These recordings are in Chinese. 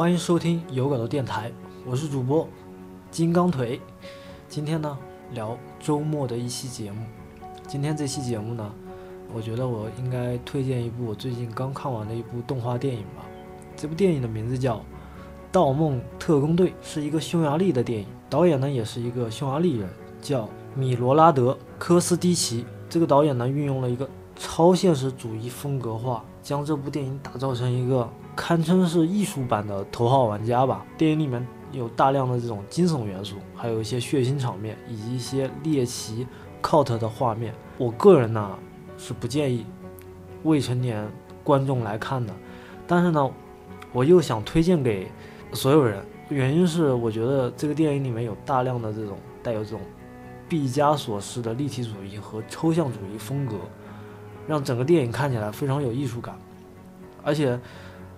欢迎收听有稿的电台，我是主播金刚腿。今天呢，聊周末的一期节目。今天这期节目呢，我觉得我应该推荐一部我最近刚看完的一部动画电影吧。这部电影的名字叫《盗梦特工队》，是一个匈牙利的电影，导演呢也是一个匈牙利人，叫米罗拉德·科斯蒂奇。这个导演呢，运用了一个超现实主义风格化，将这部电影打造成一个。堪称是艺术版的头号玩家吧。电影里面有大量的这种惊悚元素，还有一些血腥场面，以及一些猎奇 cut 的画面。我个人呢是不建议未成年观众来看的，但是呢，我又想推荐给所有人。原因是我觉得这个电影里面有大量的这种带有这种毕加索式的立体主义和抽象主义风格，让整个电影看起来非常有艺术感，而且。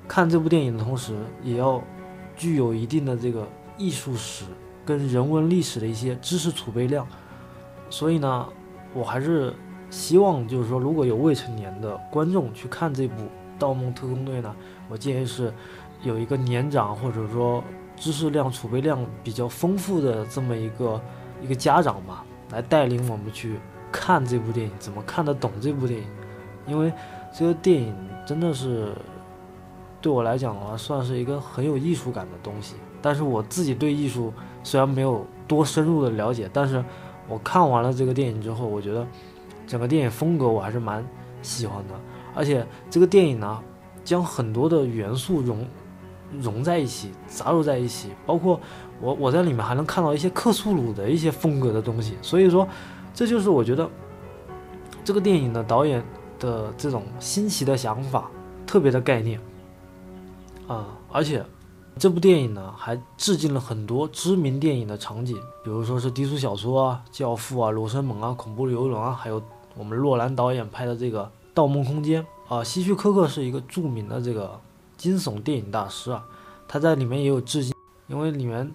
看这部电影的同时，也要具有一定的这个艺术史跟人文历史的一些知识储备量。所以呢，我还是希望就是说，如果有未成年的观众去看这部《盗梦特工队》呢，我建议是有一个年长或者说知识量储备量比较丰富的这么一个一个家长吧，来带领我们去看这部电影，怎么看得懂这部电影？因为这个电影真的是。对我来讲的话，算是一个很有艺术感的东西。但是我自己对艺术虽然没有多深入的了解，但是我看完了这个电影之后，我觉得整个电影风格我还是蛮喜欢的。而且这个电影呢，将很多的元素融融在一起，杂糅在一起，包括我我在里面还能看到一些克苏鲁的一些风格的东西。所以说，这就是我觉得这个电影的导演的这种新奇的想法，特别的概念。啊，而且这部电影呢，还致敬了很多知名电影的场景，比如说是低俗小说啊、教父啊、罗生门啊、恐怖游轮啊，还有我们洛兰导演拍的这个《盗梦空间》啊。希区柯克是一个著名的这个惊悚电影大师啊，他在里面也有致敬，因为里面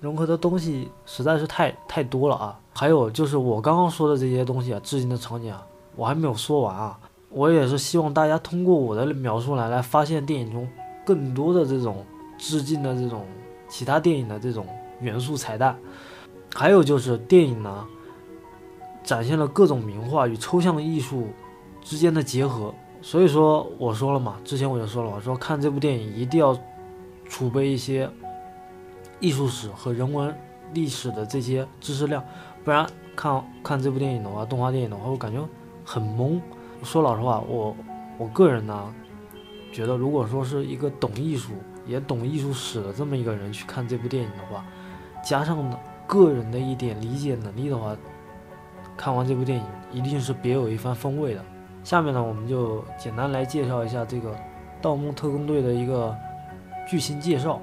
融合的东西实在是太太多了啊。还有就是我刚刚说的这些东西啊，致敬的场景啊，我还没有说完啊。我也是希望大家通过我的描述来来发现电影中。更多的这种致敬的这种其他电影的这种元素彩蛋，还有就是电影呢，展现了各种名画与抽象艺术之间的结合。所以说我说了嘛，之前我就说了，我说看这部电影一定要储备一些艺术史和人文历史的这些知识量，不然看看这部电影的话，动画电影的话，我感觉很懵。说老实话，我我个人呢。觉得如果说是一个懂艺术也懂艺术史的这么一个人去看这部电影的话，加上个人的一点理解能力的话，看完这部电影一定是别有一番风味的。下面呢，我们就简单来介绍一下这个《盗梦特工队》的一个剧情介绍。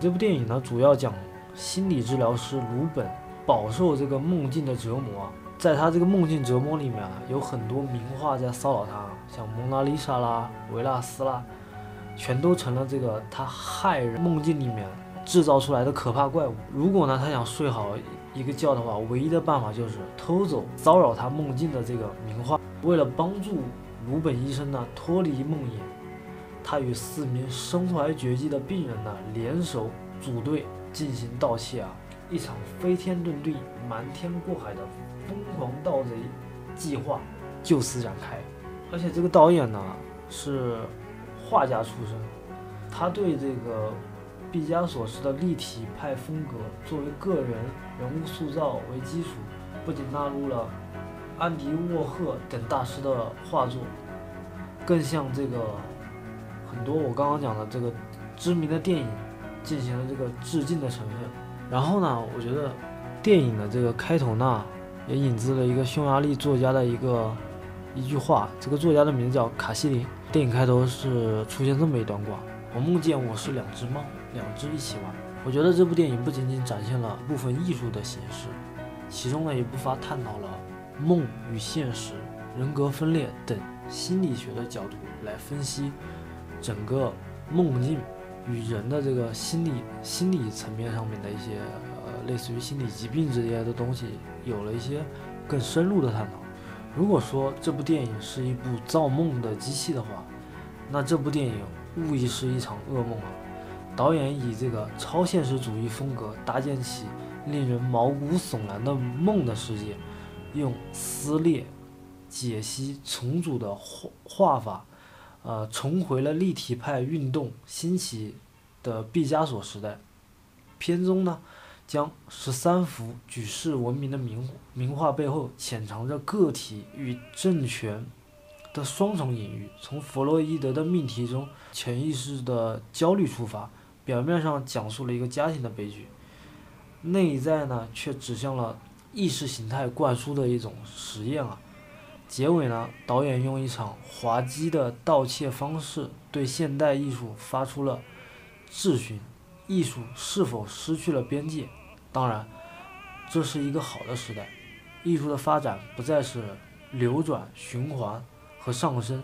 这部电影呢，主要讲心理治疗师鲁本饱受这个梦境的折磨。在他这个梦境折磨里面啊，有很多名画在骚扰他，像蒙娜丽莎啦、维纳斯啦，全都成了这个他害人梦境里面制造出来的可怕怪物。如果呢他想睡好一个觉的话，唯一的办法就是偷走骚扰他梦境的这个名画。为了帮助鲁本医生呢脱离梦魇，他与四名身怀绝技的病人呢联手组队进行盗窃啊，一场飞天遁地、瞒天过海的。疯狂盗贼计划就此展开，而且这个导演呢是画家出身，他对这个毕加索式的立体派风格作为个人人物塑造为基础，不仅纳入了安迪沃赫等大师的画作，更像这个很多我刚刚讲的这个知名的电影进行了这个致敬的成分。然后呢，我觉得电影的这个开头呢。也引自了一个匈牙利作家的一个一句话，这个作家的名字叫卡西林。电影开头是出现这么一段话：我梦见我是两只猫，两只一起玩。我觉得这部电影不仅仅展现了部分艺术的形式，其中呢也不乏探讨了梦与现实、人格分裂等心理学的角度来分析整个梦境与人的这个心理心理层面上面的一些。类似于心理疾病之类的东西，有了一些更深入的探讨。如果说这部电影是一部造梦的机器的话，那这部电影无疑是一场噩梦啊！导演以这个超现实主义风格搭建起令人毛骨悚然的梦的世界，用撕裂、解析、重组的画画法，呃，重回了立体派运动兴起的毕加索时代。片中呢，将十三幅举世闻名的名名画背后潜藏着个体与政权的双重隐喻。从弗洛伊德的命题中潜意识的焦虑出发。表面上讲述了一个家庭的悲剧，内在呢却指向了意识形态灌输的一种实验啊。结尾呢，导演用一场滑稽的盗窃方式对现代艺术发出了质询：艺术是否失去了边界？当然，这是一个好的时代，艺术的发展不再是流转、循环和上升。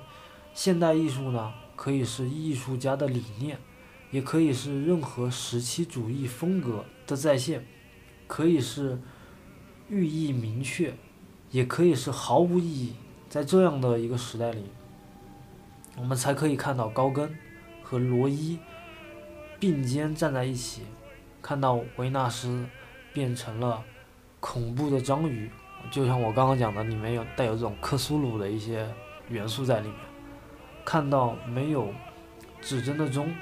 现代艺术呢，可以是艺术家的理念。也可以是任何时期主义风格的再现，可以是寓意明确，也可以是毫无意义。在这样的一个时代里，我们才可以看到高更和罗伊并肩站在一起，看到维纳斯变成了恐怖的章鱼，就像我刚刚讲的，里面有带有这种克苏鲁的一些元素在里面，看到没有指针的钟。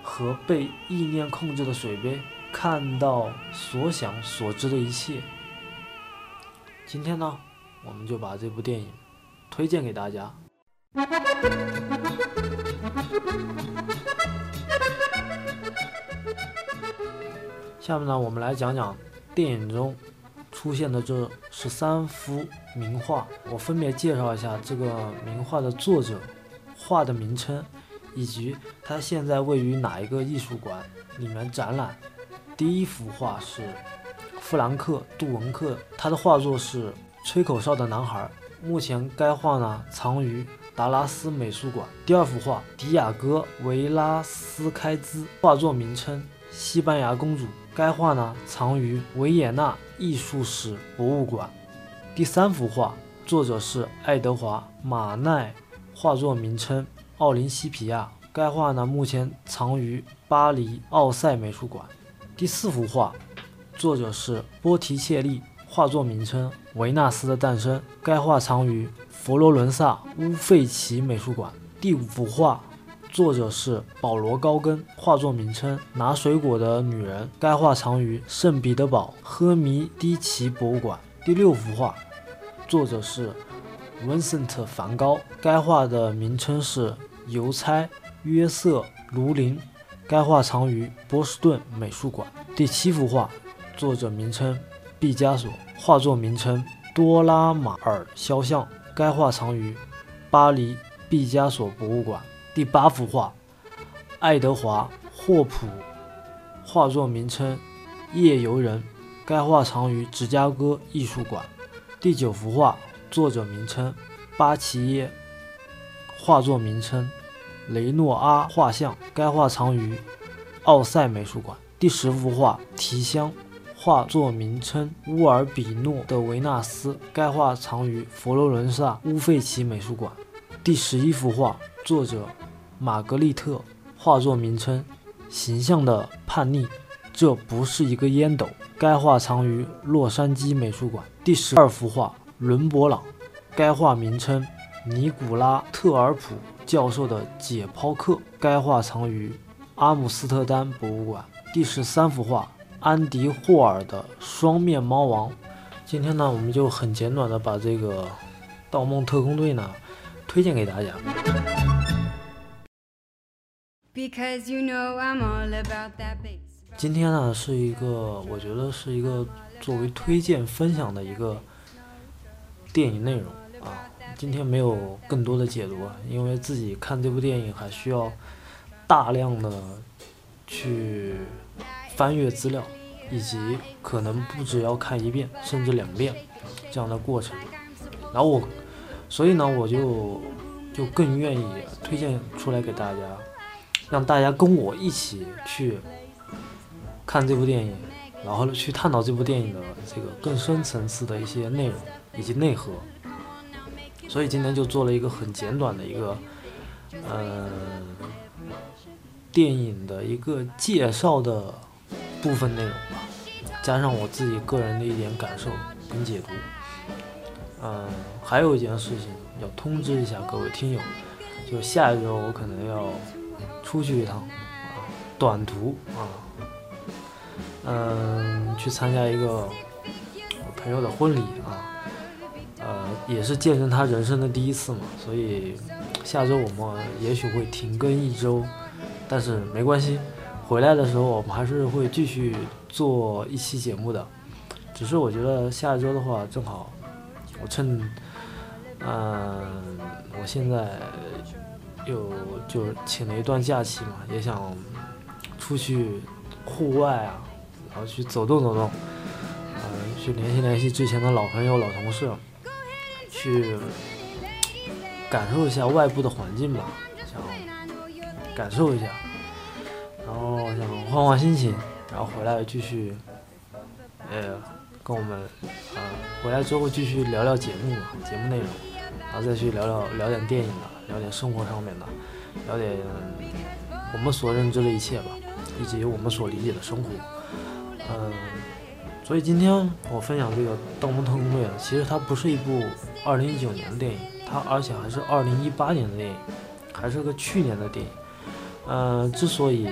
和被意念控制的水杯，看到所想所知的一切。今天呢，我们就把这部电影推荐给大家。下面呢，我们来讲讲电影中出现的这十三幅名画。我分别介绍一下这个名画的作者、画的名称。以及它现在位于哪一个艺术馆里面展览？第一幅画是弗兰克·杜文克，他的画作是《吹口哨的男孩》，目前该画呢藏于达拉斯美术馆。第二幅画迪亚哥·维拉斯开兹，画作名称《西班牙公主》，该画呢藏于维也纳艺术史博物馆。第三幅画作者是爱德华·马奈，画作名称。奥林西皮亚，该画呢目前藏于巴黎奥赛美术馆。第四幅画，作者是波提切利，画作名称《维纳斯的诞生》，该画藏于佛罗伦萨乌费奇美术馆。第五幅画，作者是保罗高更，画作名称《拿水果的女人》，该画藏于圣彼得堡赫米迪奇博物馆。第六幅画，作者是文森特梵高，该画的名称是。邮差约瑟·卢林，该画藏于波士顿美术馆。第七幅画，作者名称毕加索，画作名称多拉马尔肖像，该画藏于巴黎毕加索博物馆。第八幅画，爱德华·霍普，画作名称夜游人，该画藏于芝加哥艺术馆。第九幅画，作者名称巴齐耶。画作名称：雷诺阿画像，该画藏于奥赛美术馆。第十幅画《提香》，画作名称乌尔比诺的维纳斯，该画藏于佛罗伦萨乌费奇美术馆。第十一幅画，作者玛格丽特，画作名称形象的叛逆，这不是一个烟斗，该画藏于洛杉矶美术馆。第十二幅画伦勃朗，该画名称。尼古拉特尔普教授的解剖课，该画藏于阿姆斯特丹博物馆。第十三幅画，安迪霍尔的双面猫王。今天呢，我们就很简短的把这个《盗梦特工队》呢推荐给大家。今天呢，是一个我觉得是一个作为推荐分享的一个电影内容啊。今天没有更多的解读，因为自己看这部电影还需要大量的去翻阅资料，以及可能不止要看一遍，甚至两遍这样的过程。然后我，所以呢，我就就更愿意推荐出来给大家，让大家跟我一起去看这部电影，然后去探讨这部电影的这个更深层次的一些内容以及内核。所以今天就做了一个很简短的一个，呃，电影的一个介绍的部分内容吧，加上我自己个人的一点感受跟解读。嗯，还有一件事情要通知一下各位听友，就下一周我可能要出去一趟啊，短途啊，嗯，去参加一个朋友的婚礼啊，呃，也是见证他人生的第一次嘛，所以下周我们也许会停更一周，但是没关系，回来的时候我们还是会继续做一期节目的，只是我觉得下周的话正好。我趁，嗯，我现在就就请了一段假期嘛，也想出去户外啊，然后去走动走动，嗯，去联系联系之前的老朋友、老同事，去感受一下外部的环境吧，想感受一下，然后想换换心情，然后回来继续，呃。跟我们，呃，回来之后继续聊聊节目嘛，节目内容，然后再去聊聊聊点电影的，聊点生活上面的，聊点我们所认知的一切吧，以及我们所理解的生活。嗯，所以今天我分享这个《盗梦特工队》，其实它不是一部二零一九年的电影，它而且还是二零一八年的电影，还是个去年的电影。嗯，之所以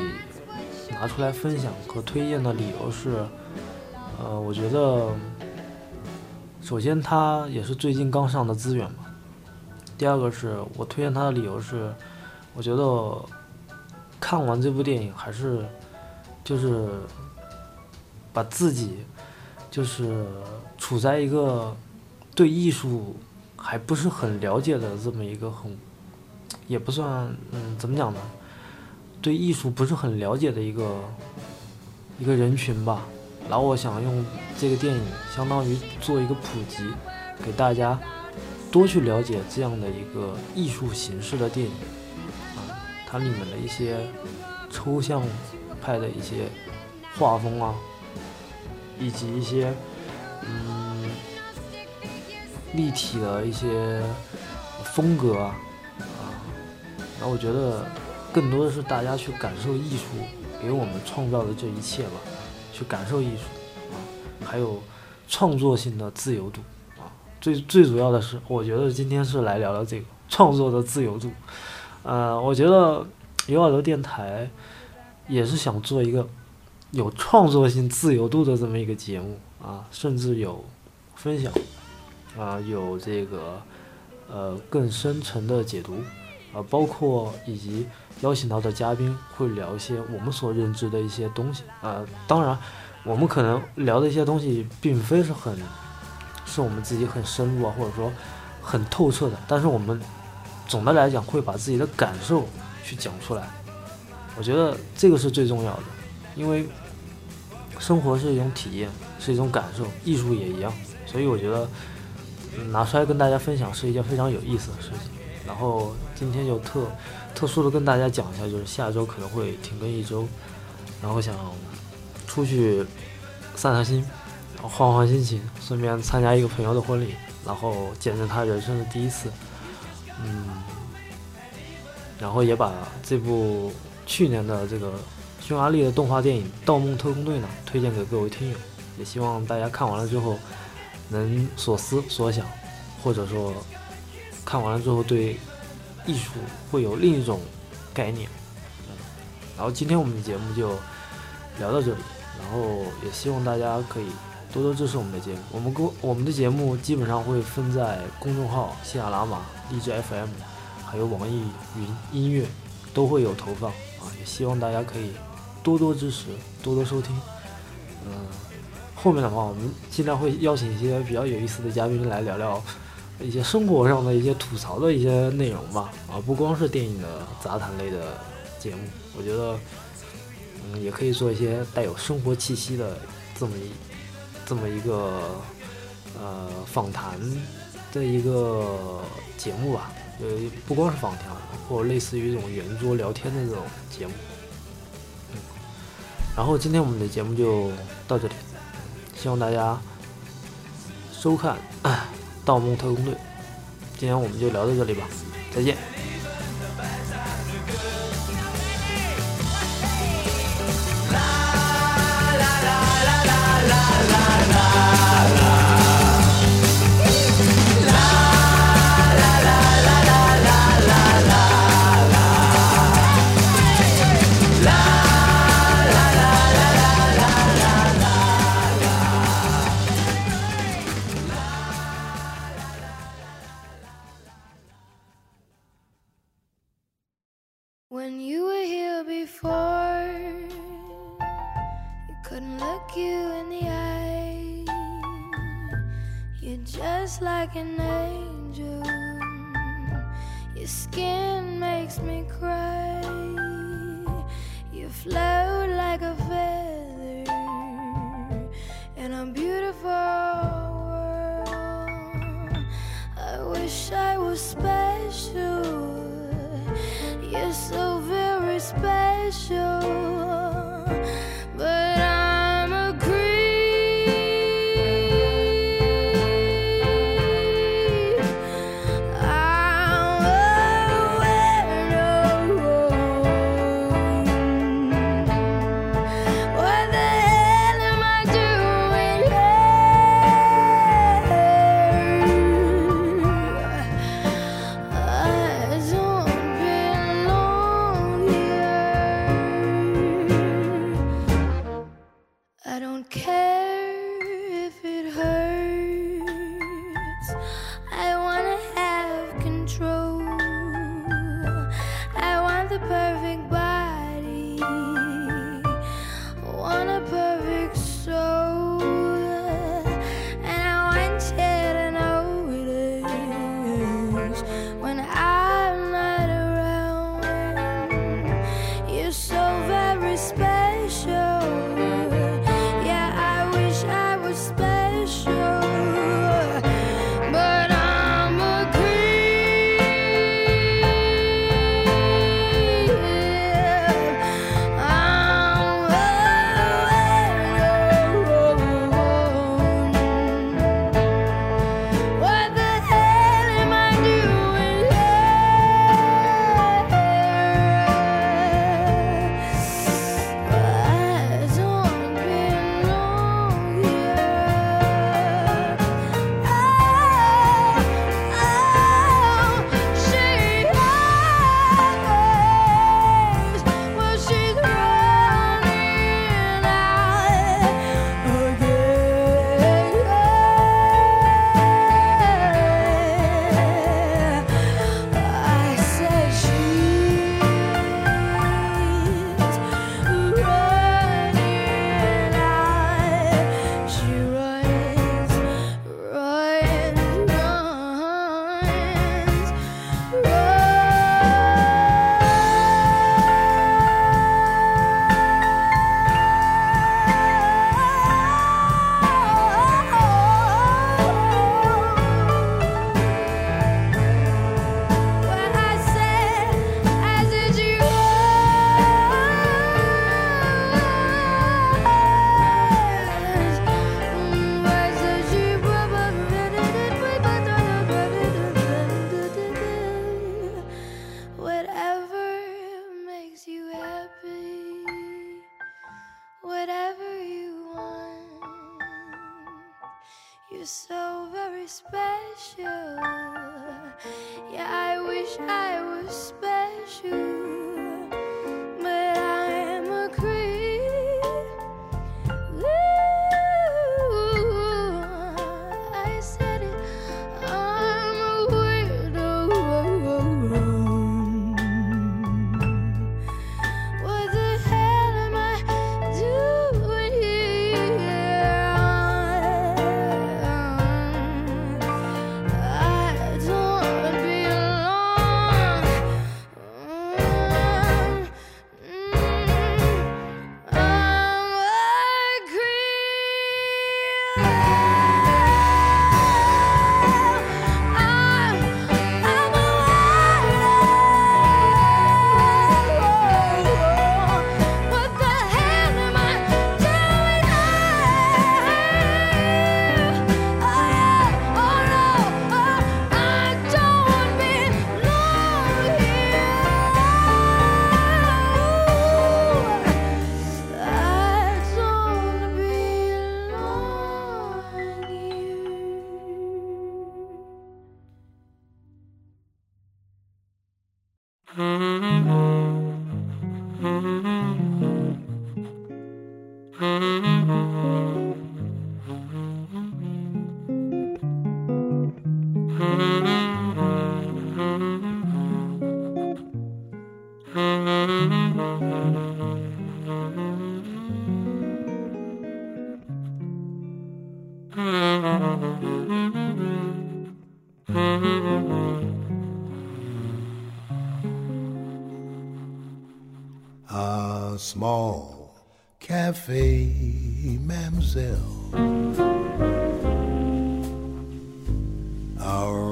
拿出来分享和推荐的理由是。呃，我觉得，首先它也是最近刚上的资源嘛。第二个是我推荐他的理由是，我觉得看完这部电影还是就是把自己就是处在一个对艺术还不是很了解的这么一个很也不算嗯怎么讲呢？对艺术不是很了解的一个一个人群吧。然后我想用这个电影，相当于做一个普及，给大家多去了解这样的一个艺术形式的电影啊，它里面的一些抽象派的一些画风啊，以及一些嗯立体的一些风格啊啊，然后我觉得更多的是大家去感受艺术给我们创造的这一切吧。去感受艺术啊，还有创作性的自由度，最最主要的是，我觉得今天是来聊聊这个创作的自由度。呃，我觉得有耳朵电台也是想做一个有创作性自由度的这么一个节目啊，甚至有分享啊，有这个呃更深层的解读啊，包括以及。邀请到的嘉宾会聊一些我们所认知的一些东西啊，当然，我们可能聊的一些东西并非是很，是我们自己很深入啊，或者说很透彻的，但是我们总的来讲会把自己的感受去讲出来，我觉得这个是最重要的，因为生活是一种体验，是一种感受，艺术也一样，所以我觉得拿出来跟大家分享是一件非常有意思的事情，然后今天就特。特殊的跟大家讲一下，就是下周可能会停更一周，然后想出去散散心，换换心情，顺便参加一个朋友的婚礼，然后见证他人生的第一次，嗯，然后也把这部去年的这个匈牙利的动画电影《盗梦特工队》呢推荐给各位听友，也希望大家看完了之后能所思所想，或者说看完了之后对。艺术会有另一种概念，嗯，然后今天我们的节目就聊到这里，然后也希望大家可以多多支持我们的节目。我们公我们的节目基本上会分在公众号、喜马拉雅、荔枝 FM，还有网易云音乐都会有投放啊，也希望大家可以多多支持，多多收听。嗯，后面的话我们尽量会邀请一些比较有意思的嘉宾来聊聊。一些生活上的一些吐槽的一些内容吧，啊，不光是电影的杂谈类的节目，我觉得，嗯，也可以做一些带有生活气息的这么一这么一个呃访谈的一个节目吧，呃，不光是访谈，或类似于这种圆桌聊天的这种节目，然后今天我们的节目就到这里，希望大家收看。《盗梦特工队》，今天我们就聊到这里吧，再见。And I. lives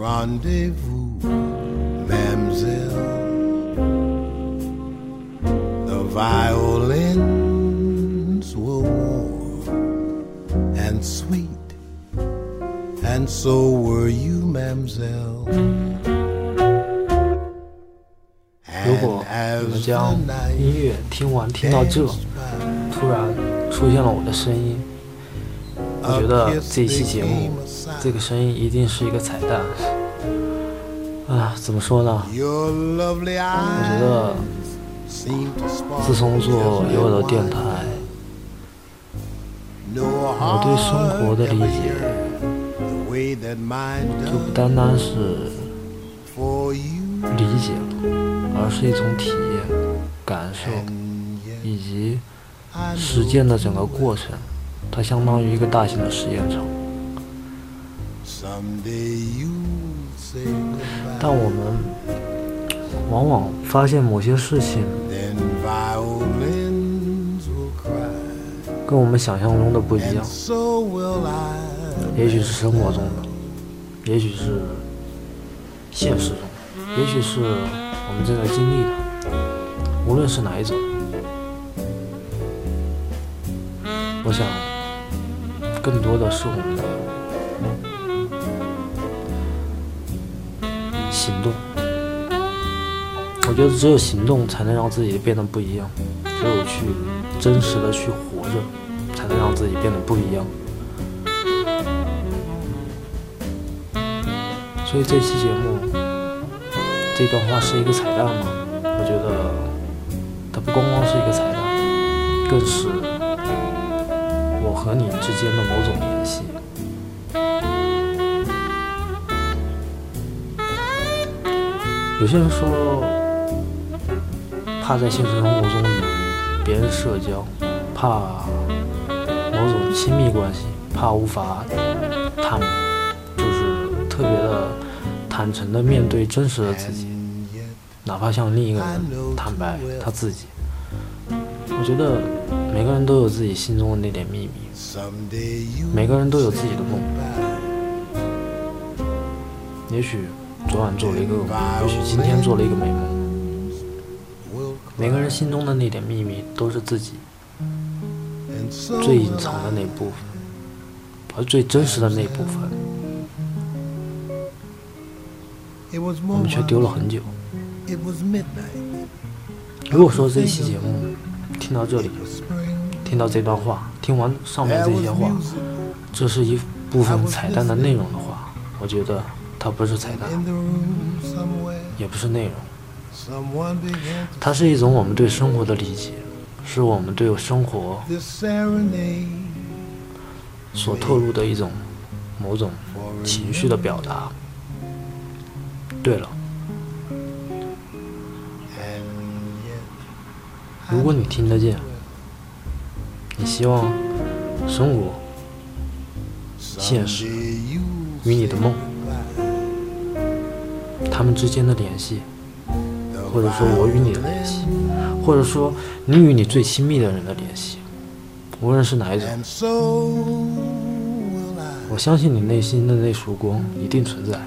rendezvous, mademoiselle. The violins were warm and sweet, and so were you, mademoiselle. 如果你们将音乐听完听到这，突然出现了我的声音， 我觉得这一期节目这个声音一定是一个彩蛋。啊，怎么说呢？我觉得自从做有耳朵电台，我对生活的理解就不单单是理解了，而是一种体验、感受以及实践的整个过程。它相当于一个大型的实验场。但我们往往发现某些事情跟我们想象中的不一样，也许是生活中的，也许是现实中，也许是我们正在经历的，无论是哪一种，我想更多的是我们的行动。我觉得只有行动才能让自己变得不一样，只有去真实的去活着，才能让自己变得不一样。所以这期节目这段话是一个彩蛋吗？我觉得它不光光是一个彩蛋，更是和你之间的某种联系。有些人说，怕在现实生活中与别人社交，怕某种亲密关系，怕无法坦，就是特别的坦诚的面对真实的自己，哪怕向另一个人坦白他自己。我觉得每个人都有自己心中的那点秘密，每个人都有自己的梦。也许昨晚做了一个噩梦，也许今天做了一个美梦。每个人心中的那点秘密，都是自己最隐藏的那部分，而最真实的那部分，我们却丢了很久。如果说这一期节目听到这里，听到这段话，听完上面这些话，这是一部分彩蛋的内容的话，我觉得它不是彩蛋，也不是内容。它是一种我们对生活的理解，是我们对生活所透露的一种某种情绪的表达。对了，如果你听得见，你希望生活、现实与你的梦，他们之间的联系。或者说，我与你的联系，或者说你与你最亲密的人的联系，无论是哪一种，我相信你内心的那束光一定存在。